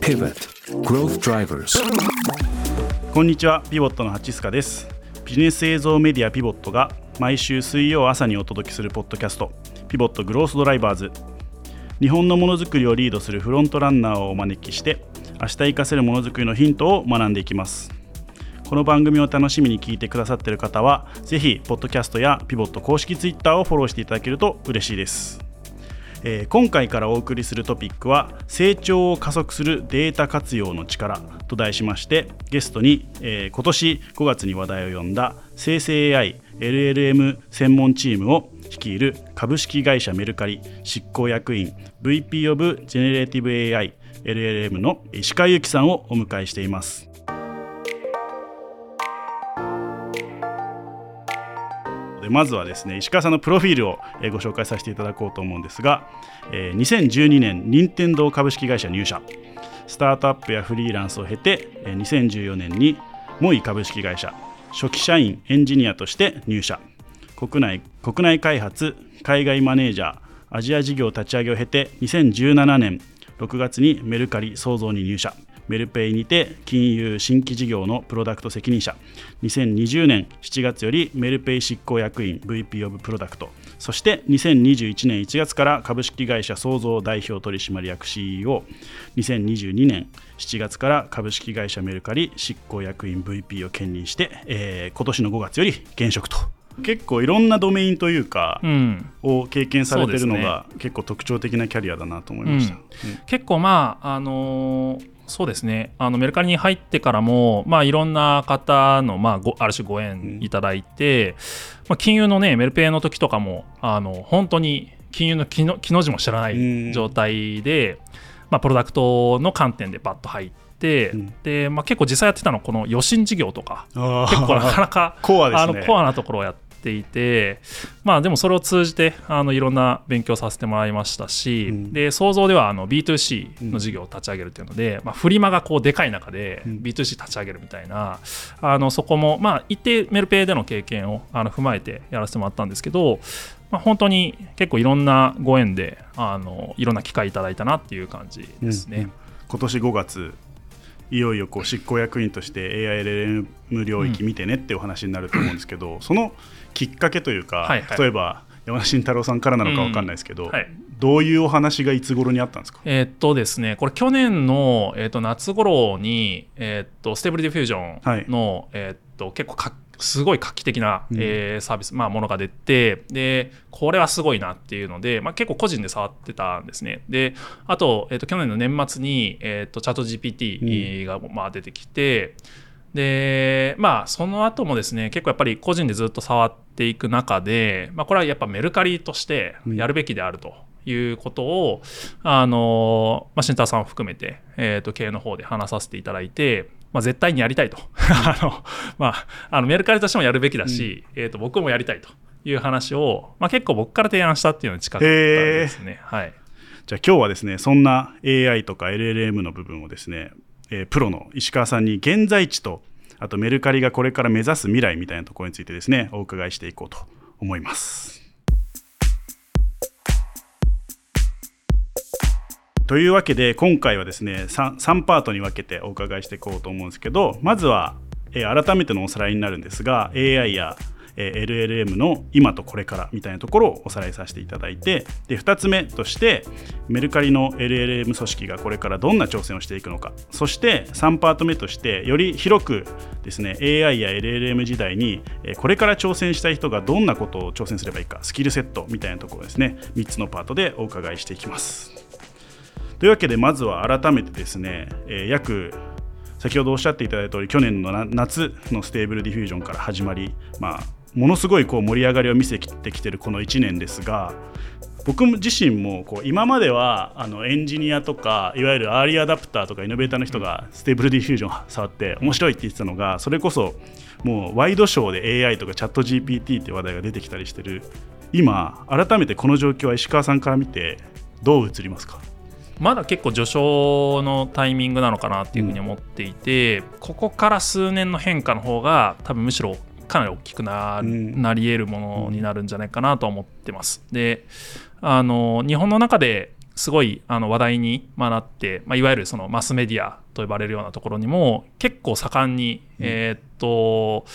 Pivot. Growth Drivers. こんにちは。ピボットのハチスカです。ビジネス映像メディアピボットが毎週水曜朝にお届けするポッドキャスト。ピボットグロースドライバーズ。日本のものづくりをリードするフロントランナーをお招きして明日活かせるものづくりのヒントを学んでいきます。この番組を楽しみに聞いてくださっている方はぜひポッドキャストやピボット公式ツイッターをフォローしていただけると嬉しいです。えー今回からお送りするトピックは成長を加速するデータ活用の力と題しましてゲストに、えー今年5月に話題を呼んだ生成 AI LLM 専門チームを率いる株式会社メルカリ執行役員 VP of Generative AI LLM の石川由紀さんをお迎えしています。でまずはですね石川さんのプロフィールをご紹介させていただこうと思うんですが、2012年任天堂株式会社入社。スタートアップやフリーランスを経て2014年にモイ株式会社。初期社員エンジニアとして入社。国内国内開発海外マネージャーアジア事業立ち上げを経て2017年6月にメルカリ創造に入社。メルペイにて金融新規事業のプロダクト責任者。2020年7月よりメルペイ執行役員 VP オブプロダクトそして2021年1月から株式会社創造代表取締役 CEO2022 年7月から株式会社メルカリ執行役員 VP を兼任して、えー今年の5月より現職と。結構いろんなドメインというか、うん、を経験されてるのが結構特徴的なキャリアだなと思いました。結構まああのーそうですね。あのメルカリに入ってからも、まあ、いろんな方の、まあ、ごある種ご縁いただいて、まあ、金融のねメルペイの時とかもあの本当に金融の木の木の字も知らなうん。い状態で、まあ、プロダクトの観点でバッと入って、うん。でまあ、結構実際やってたのはこの予診事業とか結構なかなか コアね。あのコアなところをやっていて、まあ、でもそれを通じてあのいろんな勉強させてもらいましたし、うん。で想像ではあの B2C の事業を立ち上げるというので、まあ、フリマがこうでかい中でうん。B2C 立ち上げるみたいな、あのそこも、まあ、一定メルペイでの経験をあの踏まえてやらせてもらったんですけど、まあ、本当に結構いろんなご縁であのいろんな機会いただいたなっていう感じですね。うん今年5月いよいよこう執行役員として AI LLM 領域見てねってお話になると思うんですけど、そのきっかけというか、はいはい。例えば山田慎太郎さんからなのかわかんないですけど、うんはいどういうお話がいつ頃にあったんですか？えーっとですね、これ去年の、えーっと夏頃に、えーっと Stable Diffusion の、えーっと結構かすごい画期的な、うん。えーサービス、まあ、ものが出てでこれはすごいなっていうので、まあ、結構個人で触ってたんですね。であと,、えーっと去年の年末に、えーっとチャット GPT が、まあ、出てきてでまあその後もですね結構やっぱり個人でずっと触っていく中で、まあ、これはやっぱメルカリとしてやるべきであるということを、あのまあ、慎太郎さんを含めて、えー、と経営の方で話させていただいて、まあ、絶対にやりたいと。あの、まあ、あのメルカリとしてもやるべきだし、えー、と僕もやりたいという話を、まあ、結構僕から提案したっていうのに近かったですね。はい。じゃあ今日はですねそんな AI とか LLM の部分をですね、えープロの石川さんに現在地とあとメルカリがこれから目指す未来みたいなところについてですねお伺いしていこうと思います。というわけで今回はですね 3, 3パートに分けてお伺いしていこうと思うんですけどまずは、えー改めてのおさらいになるんですが AI やえー LLM の今とこれからみたいなところをおさらいさせていただいてで2つ目としてメルカリの LLM 組織がこれからどんな挑戦をしていくのかそして3パート目としてより広くですね AI や LLM 時代にこれから挑戦したい人がどんなことを挑戦すればいいかスキルセットみたいなところですね3つのパートでお伺いしていきます。というわけでまずは改めてですね、えー約先ほどおっしゃっていただいた通り去年の夏の Stable Diffusion から始まり、まあ、ものすごいこう盛り上がりを見せてきてるこの1年ですが僕自身もこう今まではあのエンジニアとかいわゆるアーリーアダプターとかイノベーターの人が Stable Diffusion 触って面白いって言ってたのがそれこそもうワイドショーで AI とかチャット GPT って話題が出てきたりしてる。今改めてこの状況は石川さんから見てどう映りますか？まだ結構序章のタイミングなのかなっていうふうに思っていて、ここから数年の変化の方が多分むしろかなり大きくな,、うんなり得るものになるんじゃないかなと思ってます。であの日本の中ですごいあの話題にまあなって、まあ、いわゆるそのマスメディアと呼ばれるようなところにも結構盛んに、えーっと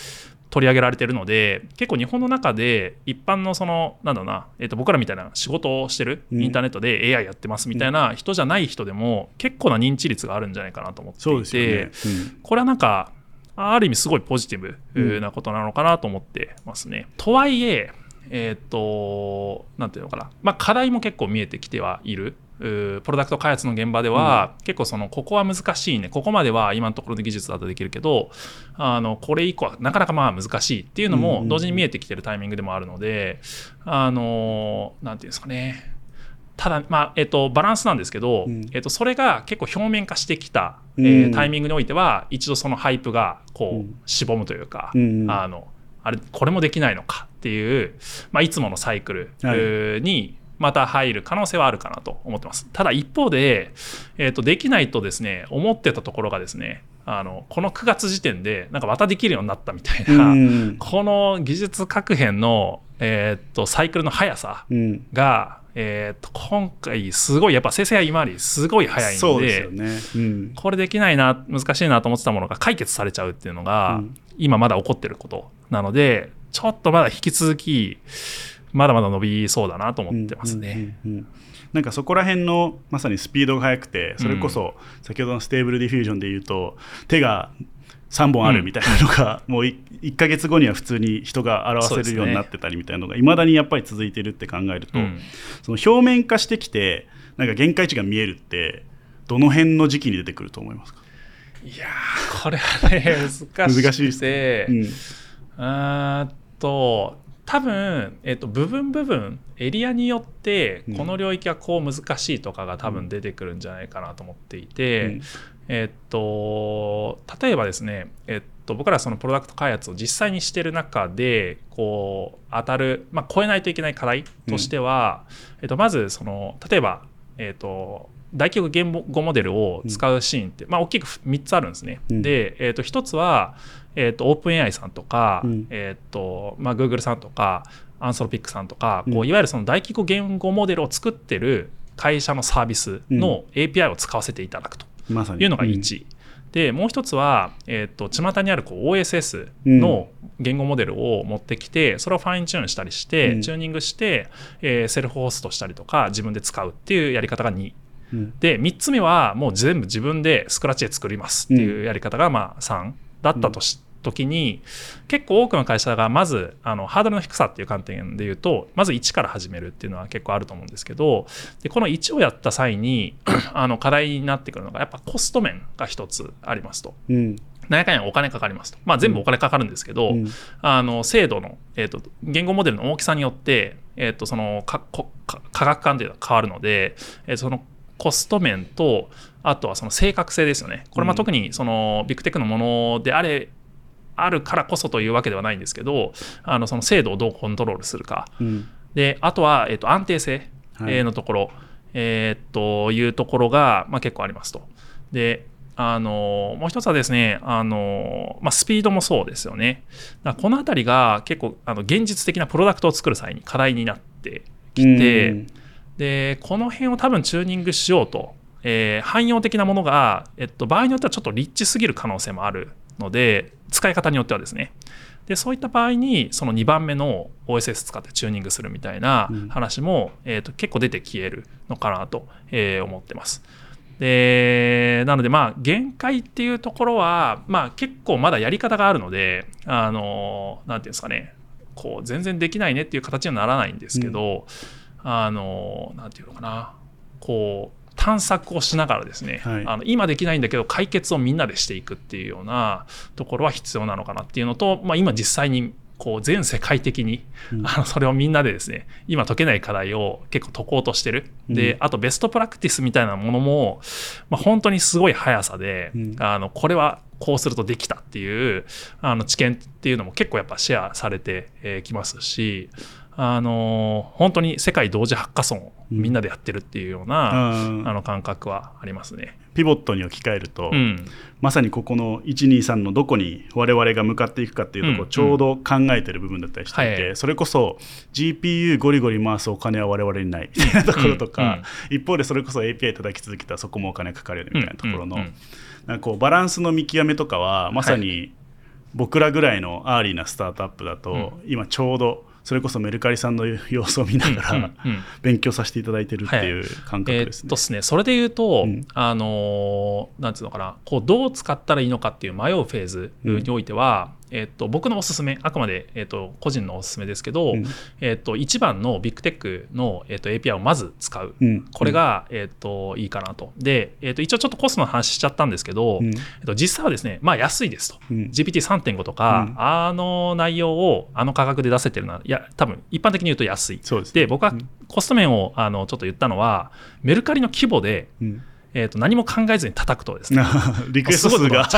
取り上げられてるので結構日本の中で一般のそのなんだろうな、えーっと僕らみたいな仕事をしてるうんインターネットで AI やってますみたいな人じゃない人でも結構な認知率があるんじゃないかなと思ってそういて、ですよね。これはなんかある意味すごいポジティブなことなのかなと思ってますね。とはいええーっとなんていうのかな、まあ、課題も結構見えてきてはいる。プロダクト開発の現場では、結構そのここは難しいね。ここまでは今のところの技術だとできるけどあのこれ以降はなかなかまあ難しいっていうのも同時に見えてきてるタイミングでもあるので、あのなんていうんですかね。ただ、まあえっと、バランスなんですけど、うん。えっと、それが結構表面化してきた、うん。えータイミングにおいては一度そのハイプがこう、うん。しぼむというか、あのあれこれもできないのかっていう、まあ、いつものサイクル、にまた入る可能性はあるかなと思ってます。ただ一方で、えー、とできないとですね思ってたところがですねあのこの9月時点でなんかまたできるようになったみたいな、うんこの技術革変の、えー、とサイクルの速さうんが、えー、と今回すごいやっぱ生成 AI 回りすごい早いんでそうですよね。うんこれできないな難しいなと思ってたものが解決されちゃうっていうのが、うん今まだ起こってることなのでちょっとまだ引き続きまだまだ伸びそうだなと思ってますね。うんうんうんうん。なんかそこら辺のまさにスピードが速くてそれこそ先ほどの Stable Diffusion で言うと手が3本あるみたいなのが、もう1か月後には普通に人が表せるようになってたりみたいなのがいまだにやっぱり続いてるって考えると、うん。その表面化してきてなんか限界値が見えるってどの辺の時期に出てくると思いますか、いやーこれはね難しくて。難しいですね。うん。あと多分、えっと、部分部分エリアによってうん。この領域はこう難しいとかが多分出てくるんじゃないかなと思っていて、うん。えっと、例えばですね、えっと、僕らそのプロダクト開発を実際にしてる中でこう当たる、まあ、超えないといけない課題としては、えっと、まずその例えば、えっと、大規模言語モデルを使うシーンって、まあ、大きく3つあるんですね。うん。で、えっと、1つは、えっと、オープン AI さんとか、うん。えっとまあ、Google さんとかアンソロピックさんとか、こううんいわゆるその大規模言語モデルを作ってる会社のサービスの API を使わせていただくと。いうのが1、でもう一つは、えー、と巷にあるこう OSS の言語モデルを持ってきて、それをファインチューンしたりして、うん。チューニングして、えーセルフホストしたりとか自分で使うっていうやり方が2うん。で3つ目はもう全部自分でスクラッチで作りますっていうやり方がまあ3だったとし、時に結構多くの会社がまずあのハードルの低さっていう観点で言うとまず1から始めるっていうのは結構あると思うんですけどでこの1をやった際に あの課題になってくるのがやっぱコスト面が一つありますと。うん何やかお金かかりますと。まあ全部お金かかるんですけど、うんあの精度の、えー、と言語モデルの大きさによって、えー、とそのか価格感っていうのが変わるので、えーそのコスト面とあとはその正確性ですよね。これま特にそのビッグテックのものであれあるからこそというわけではないんですけどあのその精度をどうコントロールするかうんであとは、えー、と安定性のところ、えーっというところが、まあ、結構ありますと。であのもう一つはですねあの、まあ、スピードもそうですよね。だこのあたりが結構あの現実的なプロダクトを作る際に課題になってきて、うんでこの辺を多分チューニングしようと、えー汎用的なものが、えっと、場合によってはちょっとリッチすぎる可能性もあるので使い方によってはですね。でそういった場合にその2番目の OSS 使ってチューニングするみたいなうん。話も、えーと結構出てきえるのかなと、えー思ってます。でなのでまあ限界っていうところは、まあ、結構まだやり方があるのであのなんていうんですかね。こう全然できないねっていう形にはならないんですけど、あのなんていうのかな。こう探索をしながらですね、はい。あの今できないんだけど解決をみんなでしていくっていうようなところは必要なのかなっていうのと、まあ、今実際にこう全世界的に、うん。あのそれをみんなでですね今解けない課題を結構解こうとしてる、でうん。あとベストプラクティスみたいなものも、まあ、本当にすごい速さで、うん。あのこれはこうするとできたっていうあの知見っていうのも結構やっぱシェアされてきますし、あの本当に世界同時ハッカソンみんなでやってるっていうような、うん。あの感覚はありますね。ピボットに置き換えると、うん。まさにここの123のどこに我々が向かっていくかっていうとこをちょうど考えてる部分だったりしていて、はい。それこそ GPU ゴリゴリ回すお金は我々にないみたいなところとか、一方でそれこそ API 叩き続けたらそこもお金かかるよねみたいなところの、うん。うん。うんなんかこうバランスの見極めとかはまさに僕らぐらいのアーリーなスタートアップだと、今ちょうどそれこそメルカリさんの様子を見ながら、勉強させていただいてるっていう感覚ですね。ーっとですね、それで言うと、うん。あのーなんていうのかな、こうどう使ったらいいのかっていう迷うフェーズにおいては、えーっと僕のおすすめ、あくまで、えーっと個人のおすすめですけど、うんえーっと一番のビッグテックの、えーっと API をまず使う。うんこれが、えーっといいかなと。で、えーっと一応ちょっとコストの話しちゃったんですけど、うんえっと実際はですね、まあ安いですと。うん GPT3.5 とか、うんあの内容をあの価格で出せてるのは、いや、多分一般的に言うと安い。そうですで、僕はうんコスト面をあのちょっと言ったのは、メルカリの規模で、うんえー、と何も考えずに叩くとですね、リクエスト数が。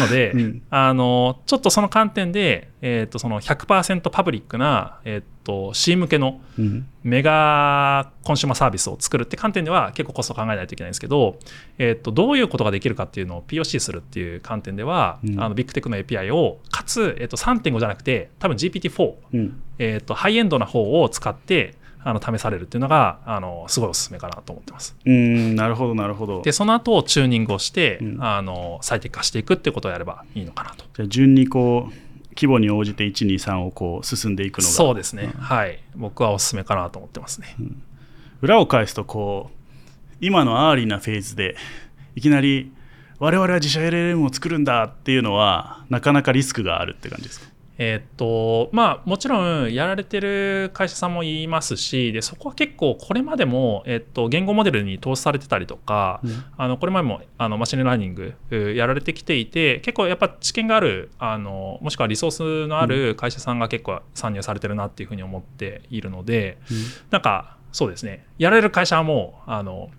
ので、うん。あのちょっとその観点で、えー、とその100%パブリックな、えー、と C 向けのうん。メガコンシューマーサービスを作るって観点では結構コストを考えないといけないんですけど、えー、とどういうことができるかっていうのを POC するっていう観点では、うん。あのビッグテックの API をかつ、えー、と3.5じゃなくて多分 GPT-4、うん。えー、とハイエンドな方を使ってあの試されるっていうのがあのすごいおすすめかなと思ってます。うんなるほどなるほど。でその後チューニングをして、うん。あの最適化していくってことをやればいいのかなと。じゃあ順にこう規模に応じて123をこう進んでいくのがそうですね、はい。僕はおすすめかなと思ってますね。裏を返すとこう今のアーリーなフェーズでいきなり我々は自社 LLM を作るんだっていうのはなかなかリスクがあるって感じですか？えーっとまあもちろんやられてる会社さんもいますしでそこは結構これまでも、えーっと言語モデルに投資されてたりとか、うん。あのこれまでもあの machine learning うやられてきていて結構やっぱ知見があるあのもしくはリソースのある会社さんが結構参入されてるなっていうふうに思っているので、なんかそうですね。やられる会社はもうあの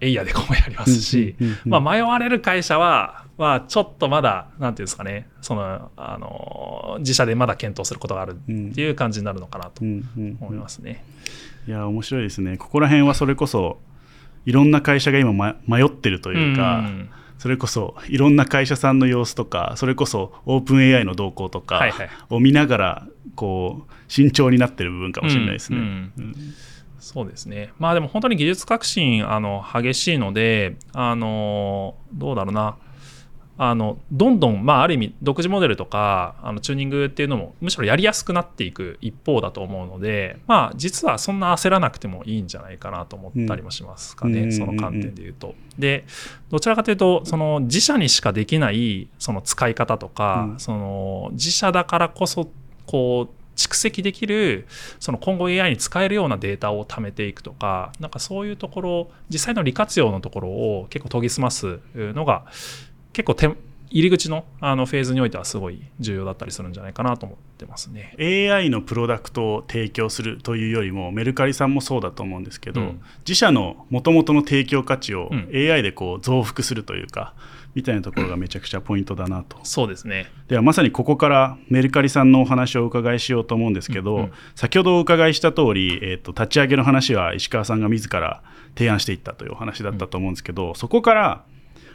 エイヤでこうやりますし、うんうんうんうん。まあ、迷われる会社は、まあ、ちょっとまだなんていうんですかねそのあの自社でまだ検討することがあるっていう感じになるのかなとうんうん思いますね。いや面白いですねここら辺はそれこそいろんな会社が今、ま、迷ってるというか、んそれこそいろんな会社さんの様子とかそれこそオープン AI の動向とかを見ながらこう慎重になってる部分かもしれないですね。うんうんそうですね。まあでも本当に技術革新あの激しいので、あのどうだろうな。あのどんどん、まあ、ある意味独自モデルとかあのチューニングっていうのもむしろやりやすくなっていく一方だと思うので、まあ、実はそんな焦らなくてもいいんじゃないかなと思ったりもしますかね、うんその観点で言うと。でどちらかというとその自社にしかできないその使い方とか、うんその自社だからこそこう蓄積できるその今後 AI に使えるようなデータを貯めていくとかなんかそういうところ実際の利活用のところを結構研ぎ澄ますのが結構手入り口のあのフェーズにおいてはすごい重要だったりするんじゃないかなと思ってますね。AI のプロダクトを提供するというよりもメルカリさんもそうだと思うんですけど、うん自社のもともとの提供価値をうん AI でこう増幅するというか、みたいなところがめちゃくちゃポイントだなと。そうですね。ではまさにここからメルカリさんのお話をお伺いしようと思うんですけど、うんうん先ほどお伺いした通り、えー、と立ち上げの話は石川さんが自ら提案していったというお話だったと思うんですけど、そこから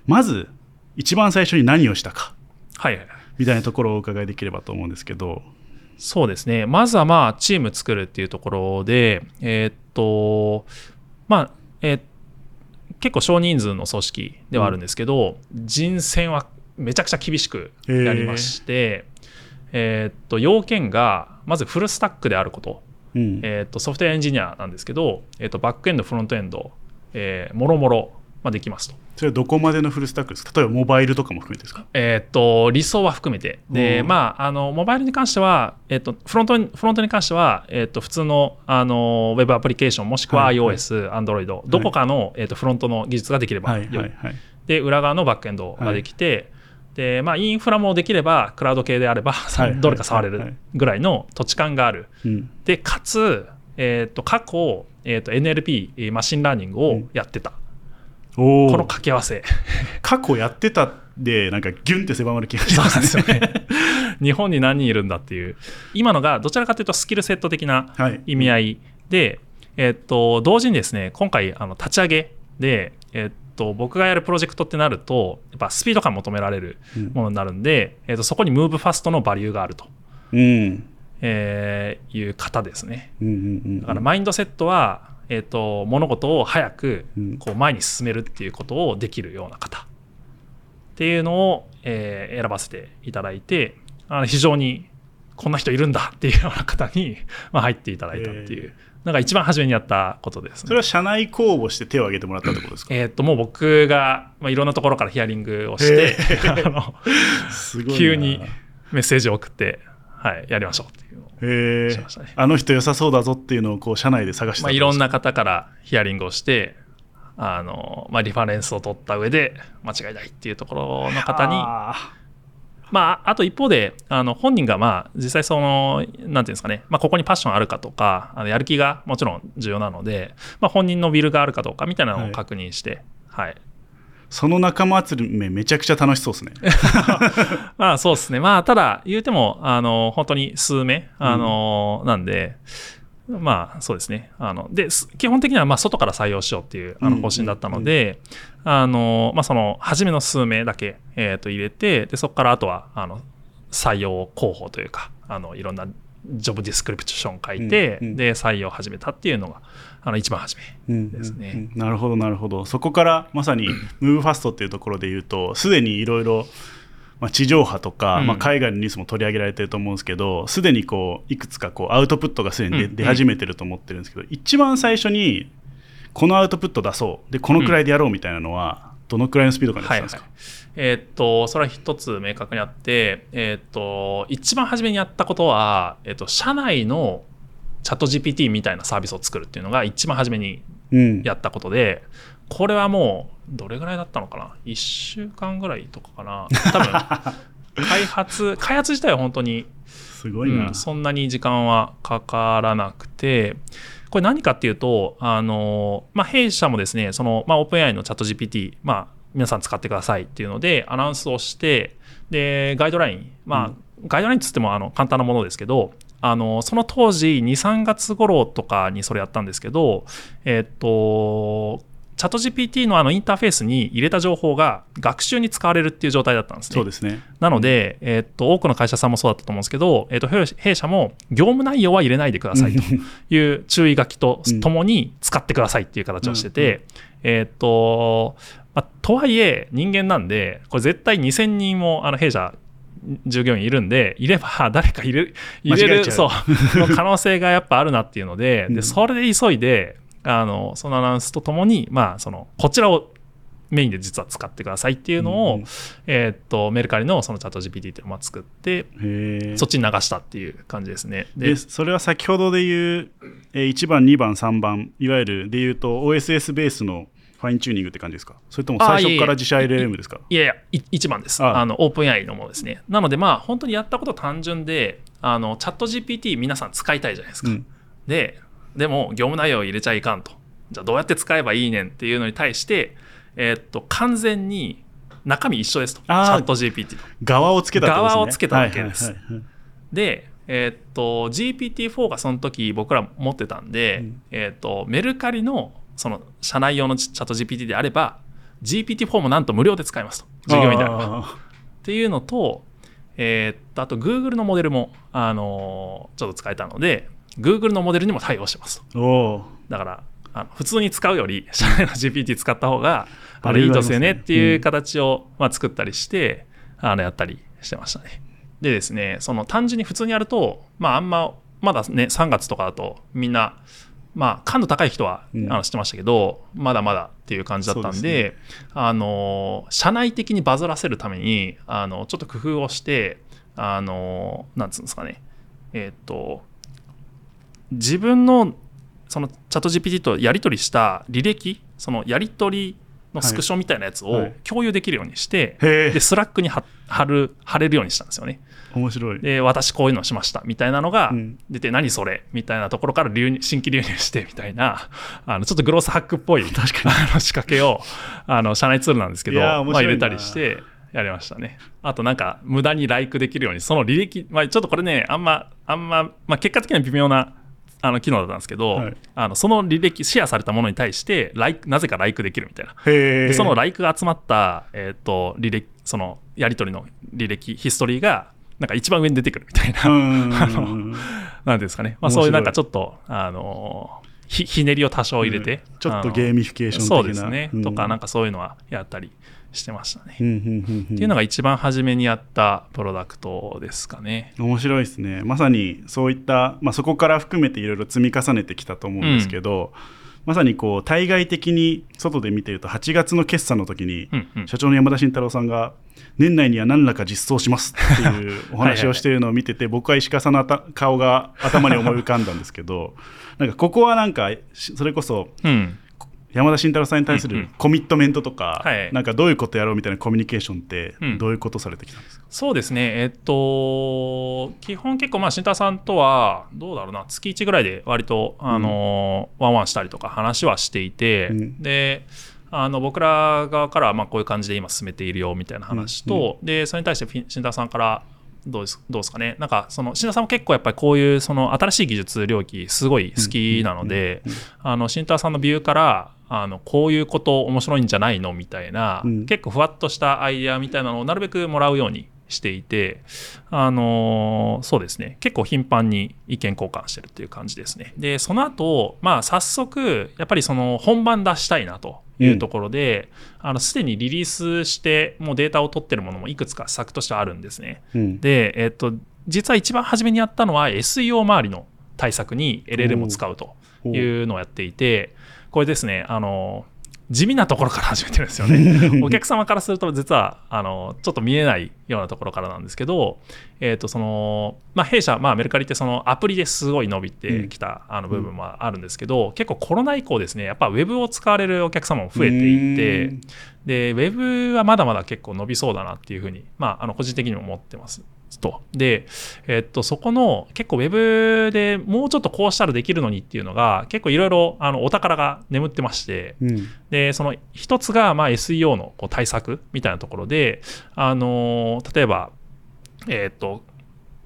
まず一番最初に何をしたか。はい。はい。みたいなところをお伺いできればと思うんですけど、そうですね。まずはまあ、チーム作るっていうところで、えーっと、まあ、えー結構少人数の組織ではあるんですけど、人選はめちゃくちゃ厳しくやりまして、えーっと、要件が、まずフルスタックであること、うん。えーっと、ソフトウェアエンジニアなんですけど、えーっと、バックエンド、フロントエンド、えーもろもろ、まあ、できますと。それはどこまでのフルスタックですか？例えばモバイルとかも含めてですか？えーっと理想は含めて、でうん。まあ、あのモバイルに関しては、えーっとフロントにフロントに関しては、えーっと普通のあのウェブアプリケーション、もしくははいはい。iOS、Android、どこかの、えーっとフロントの技術ができればはいはい。はいで裏側のバックエンドができて、でまあ、インフラもできれば、クラウド系であれば、どれか触れるぐらいの土地勘がある、うん。でかつ、えーっと過去、えーっと NLP、えー machine learning をやってた、おーこの掛け合わせ。過去やってたでなんかギュンって狭まる気がしますねよね。日本に何人いるんだっていう。今のがどちらかというとスキルセット的なはい意味合いで、えっと、同時にですね、今回、あの立ち上げで、えっと、僕がやるプロジェクトってなると、やっぱスピード感求められるものになるんで、えっと、そこにムーブファストのバリューがあると、うんえーいう方ですね。うんうんうんだからマインドセットは、えっと、物事を早くうん。こう前に進めるっていうことをできるような方。っていうのを、えー選ばせていただいてあの非常にこんな人いるんだっていうような方に、まあ、入っていただいたっていうのが一番初めにやったことですね。それは社内公募して手を挙げてもらったってことですか？えーっともう僕が、まあ、いろんなところからヒアリングをして あの急にメッセージを送って、はい、やりましょうっていうのしましたね。あの人良さそうだぞっていうのをこう社内で探してまあ、いろんな方からヒアリングをしてあの、まあ、リファレンスを取った上で間違いないっていうところの方にまあ、あと一方であの本人がまあ実際そのなんていうんですかね、まあ、ここにパッションあるかとかあのやる気がもちろん重要なので、まあ、本人のビルがあるかどうかみたいなのを確認して、はいその仲間集めめちゃくちゃ楽しそうで すね。まあそうですね。まあただ言うてもあの本当に数名あの、なんでまあそうですね。あのです基本的にはまあ外から採用しようっていうあのうん。方針だったので、あのまあ、その初めの数名だけ、えー、と入れてでそこからあとはあの採用候補というかあのいろんなジョブディスクリプション書いて、うんうん。で採用を始めたっていうのがあの一番初めうんですね。うん。うんなるほどなるほど。そこからまさにムーブファストっていうところで言うとすでにいろいろまあ地上波とか、うん。まあ、海外のニュースも取り上げられてると思うんですけどすでにこういくつかこうアウトプットがすでに出,、始めてると思ってるんですけど一番最初にこのアウトプット出そう。でこのくらいでやろうみたいなのは、どのくらいのスピード感でやってたんですか、えーっと、それは一つ明確にあって、えーっと、一番初めにやったことは、えーっと、社内のチャット GPT みたいなサービスを作るっていうのが一番初めにうん。やったことで、これはもう、どれぐらいだったのかな ?1 週間ぐらいとかかな。多分、開発、開発自体は本当にすごいな、うんそんなに時間はかからなくて、これ何かっていうと、あのまあ、弊社もですね、そのまあ、OpenAI のチャット GPT、まあ、皆さん使ってくださいっていうので、アナウンスをして、でガイドライン、まあ、ガイドラインっつってもあの簡単なものですけど、あのその当時、2、3月頃とかにそれやったんですけど、えっと、チャット GPT のあのインターフェースに入れた情報が学習に使われるっていう状態だったんですね。そうですね。なので、えーっと、多くの会社さんもそうだったと思うんですけど、えーっと、弊弊社も業務内容は入れないでくださいと いう注意書きとうんともに使ってくださいっていう形をしてて、えーっと、まあ、とはいえ人間なんで、これ絶対2000人もあの弊社従業員いるんで、いれば 誰か入れ入れる、そう、の可能性がやっぱあるなっていうので、うん。で、それで急いで、あの、そのアナウンスとともに、まあ、その、こちらをメインで実は使ってくださいっていうのを、うんえーっと、メルカリのそのチャット GPT っていうのをまあ作って、そっちに流したっていう感じですね。でで、それは先ほどで言う、えー1番2番3番いわゆるで言うと OSS ベースのファインチューニングって感じですか？それとも最初から自社 LLM ですか？いやいや、い一番です。ああの、オープン AI のものですね。なので、まあ、本当にやったこと単純で、あの、チャット GPT 皆さん使いたいじゃないですか。うんで、でも、業務内容を入れちゃいかんと。じゃあ、どうやって使えばいいねんっていうのに対して、えーっと、完全に中身一緒ですと。チャット GPT と。側をつけたね。側をつけたわけです。はいはいはいはい。で、えーっと GPT-4 がその時僕ら持ってたんで、うん。えーっとメルカリのその社内用のチャット GPT であれば GPT-4 もなんと無料で使えますと。従業員であればっあていうのと,、えーっとあと Google のモデルも、あのーちょっと使えたので Google のモデルにも対応してます。だからあの普通に使うより 社内の GPT 使った方があれいいですよねっていう形を、まあ、作ったりしてあのやったりしてましたね。でですねその単純に普通にやるとまああんままだね3月とかだとみんなまあ感度高い人は、うん。あの知ってましたけどまだまだっていう感じだったんでであの社内的にバズらせるためにあのちょっと工夫をしてあのなんつうんですかね。えーっと自分のそのチャット GPT とやり取りした履歴そのやり取りのスクショみたいなやつをはい。はい共有できるようにして、へえ。で Slack に貼貼る貼れるようにしたんですよね。面白い。で私こういうのしましたみたいなのがうん。出て、何それみたいなところから流入新規流入してみたいなあのちょっとグロースハックっぽいあの仕掛けをあの社内ツールなんですけどまあ、入れたりしてやりましたね。あとなんか無駄にライクできるようにその履歴、まあ、ちょっとこれねあんまあんま、まあ、結果的には微妙なあの機能だったんですけど、はい。あのその履歴シェアされたものに対してライクなぜかライクできるみたいな。でそのライクが集まった、えー、と履歴そのやり取りの履歴ヒストリーがなんか一番上に出てくるみたいな、うん。あのなですかね、まそういうなんかちょっとあのひひねりを多少入れて、ちょっとゲーミフィケーション的な。そうですね、うん。とかなんかそういうのはやったりしてましたね、うんうんうんうん。っていうのが一番初めにやったプロダクトですかね。面白いですね。まさにそういった、まあ、そこから含めていろいろ積み重ねてきたと思うんですけど、まさにこう対外的に外で見てると8月の決算の時に、社長の山田慎太郎さんが年内には何らか実装しますっていうお話をしているのを見てて僕は石川さんの顔が頭に思い浮かんだんですけどなんかここはなんかしそれこそうん山田慎太郎さんに対するうんうん。コミットメントとか、はい。なんかどういうことやろうみたいなコミュニケーションってうん。どういうことされてきたんですか、そうですね、えっと、基本結構、まあ、慎太郎さんとは、どうだろうな、月1ぐらいで割と、あの、ワンワンしたりとか話はしていて、うん。で、あの僕ら側からはまあこういう感じで今進めているよみたいな話と、でそれに対して慎太郎さんからどうですどうですかね？なんかその慎太郎さんも結構やっぱりこういうその新しい技術領域すごい好きなので、あの慎太郎さんのビューからあのこういうこと面白いんじゃないの？みたいな、うん。結構ふわっとしたアイデアみたいなのをなるべくもらうようにしていて、あのーそうですね。結構頻繁に意見交換してるっていう感じですね。でその後まあ早速やっぱりその本番出したいなというところで、あのすでにリリースしてもうデータを取ってるものもいくつか策としてあるんですね。うん。で、えっと、実は一番初めにやったのは SEO 周りの対策に LLM を使うというのをやっていて、これですね、あの、地味なところから始めてるんですよね。お客様からすると実はあのちょっと見えないようなところからなんですけど、えーとそのまあ、弊社、まあ、メルカリってそのアプリですごい伸びてきたあの部分もあるんですけど、結構コロナ以降ですねやっぱウェブを使われるお客様も増えていてうんでウェブはまだまだ結構伸びそうだなっていうふうに、まあ、あの個人的にも思ってます。と。で、えっと、そこの結構ウェブでもうちょっとこうしたらできるのにっていうのが結構いろいろあのお宝が眠ってまして。うん。でその一つがまあ SEO のこう対策みたいなところで、あのー例えば、えっと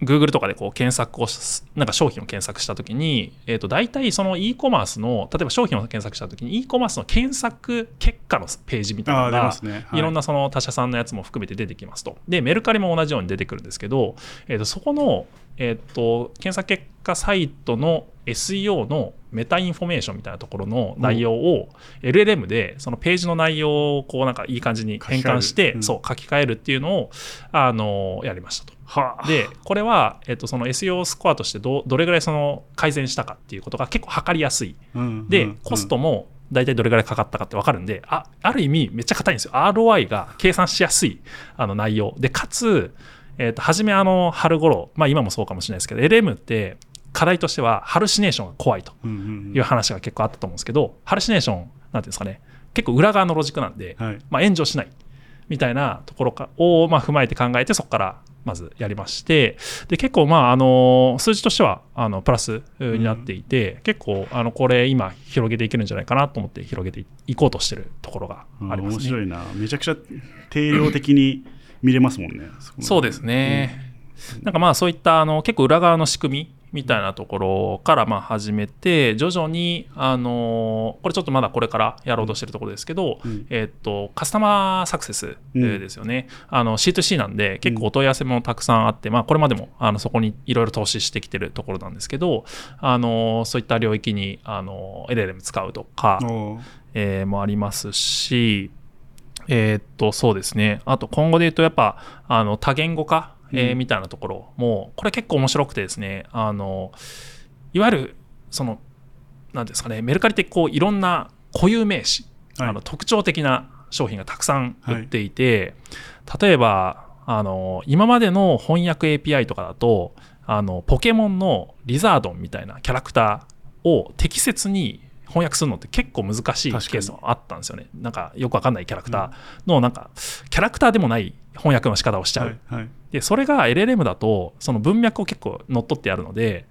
Google とかでこう検索をしなんか商品を検索したときに、えー、と大体その e コマースの例えば商品を検索したときに e コマースの検索結果のページみたいなのがね、はいろんなその他社さんのやつも含めて出てきますと。で、メルカリも同じように出てくるんですけど、えーとそこの、えーと検索結果サイトの SEO の meta information みたいなところの内容を LLM でそのページの内容をこうなんかいい感じに変換して、書き換えるうんそう書き換えるっていうのをあのやりましたと。はあでこれは、えっとその SEO スコアとしてどどれぐらいその改善したかっていうことが結構測りやすいで、コストも大体どれぐらいかかったかって分かるんで、あある意味めっちゃ硬いんですよ。ROI が計算しやすいあの内容。で、かつ、えーと初めあの春頃、まあ今もそうかもしれないですけど、LM って課題としてはハルシネーションが怖いとうんうんいう話が結構あったと思うんですけど、ハルシネーション、なんていうんですかね、結構裏側のロジックなんで、はい。まあ、炎上しないみたいなところかをまあ踏まえて考えてそこからまずやりましてで結構まああの数字としてはあのプラスになっていて、結構あのこれ今広げていけるんじゃないかなと思って広げていこうとしてるところがありますね。面白いな。めちゃくちゃ定量的に見れますもんねそうですね。なんかまあそういったあの結構裏側の仕組みみたいなところからまあ始めて徐々にあのこれちょっとまだこれからやろうとしてるところですけど、うん。えっとカスタマーサクセスえーですよね、あの C2C なんで結構お問い合わせもたくさんあって、まあこれまでもあのそこにいろいろ投資してきてるところなんですけどあのそういった領域にあの LLM 使うとか、えーもありますし、えーっと、そうですね。あと、今後で言うと、やっぱ、あの、多言語化、えーうんみたいなところも、これ結構面白くてですね、あの、いわゆる、その、なんですかね、メルカリってこう、いろんな固有名詞、はい。あの特徴的な商品がたくさん売っていて、例えば、あの、今までの翻訳 API とかだと、あの、ポケモンのリザードンみたいなキャラクターを適切に翻訳するのって結構難しいケースもあったんですよね。なんかよくわかんないキャラクターのなんかキャラクターでもない翻訳の仕方をしちゃう。はいはいでそれが LLM だとその文脈を結構乗っ取ってやるので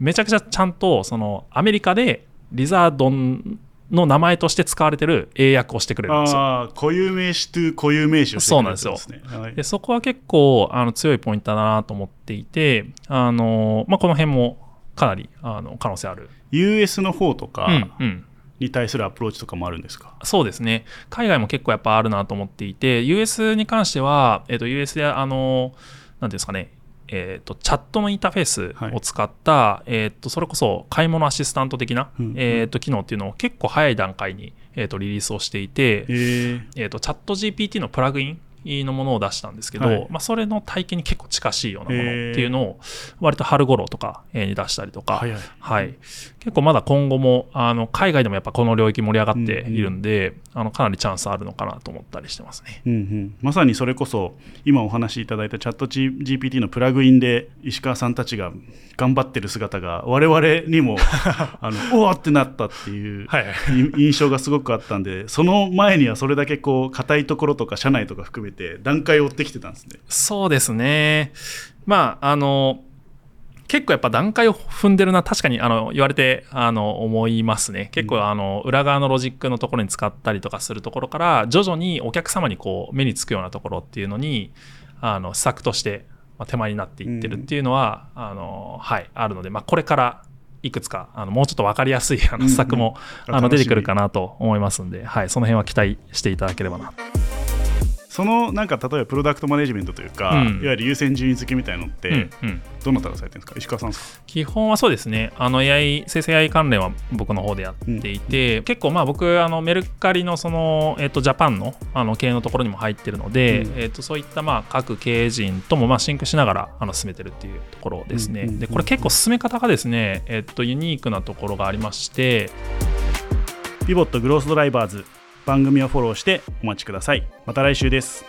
めちゃくちゃちゃんとそのアメリカでリザードンの名前として使われてる英訳をしてくれるんですよ。ああ固有名詞と固有名詞をしてくれるってことそうねはいでそこは結構あの強いポイントだなと思っていてあの、まあ、この辺もかなりあの可能性ある。US の方とかうんうん。に対するアプローチとかもあるんですか、そうですね。海外も結構やっぱあるなと思っていて US に関しては、えっと US であのなんですかね。えっとチャットのインターフェースを使った、えっとそれこそ買い物アシスタント的な、うんうん。えっと機能っていうのを結構早い段階に、えっとリリースをしていて、えー。えっとチャット GPT のプラグインのものを出したんですけど、はい。まあ、それの体験に結構近しいようなものっていうのを割と春頃とかえーに出したりとか、早いはい、結構まだ今後もあの海外でもやっぱこの領域盛り上がっているんで、あのかなりチャンスあるのかなと思ったりしてますね。うんうん、まさにそれこそ今お話しいただいたチャット G- GPT のプラグインで石川さんたちが頑張ってる姿が我々にも あのおおってなったっていう はいい。印象がすごくあったんでその前にはそれだけこう硬いところとか社内とか含めて段階を追ってきてたんですね。そうですね。まあ、あの、結構やっぱ段階を踏んでるな、確かにあの言われてあの思いますね。結構あの裏側のロジックのところに使ったりとかするところから、徐々にお客様にこう目につくようなところっていうのに、あの施策としてまあ手前になっていってるっていうのは、あのはい、あるので、まあ、これからいくつかあのもうちょっと分かりやすいあの施策も、うんうんあの出てくるかなと思いますんで、はい、その辺は期待していただければなそのなんか例えばプロダクトマネジメントというか、うん。いわゆる優先順位付けみたいのって、うんうん。どなたがされてるんですか？石川さんですか基本はそうですね、あの AI、生成 AI 関連は僕の方でやっていて、結構まあ僕、あのメルカリのその、えっとジャパンのあの経営のところにも入ってるので、うん。えっとそういったまあ各経営陣ともまあシンクしながらあの進めてるっていうところですね。うんうんうん。で、これ結構進め方がですね、えっとユニークなところがありまして、ピボットグロースドライバーズ番組をフォローしてお待ちください。また来週です。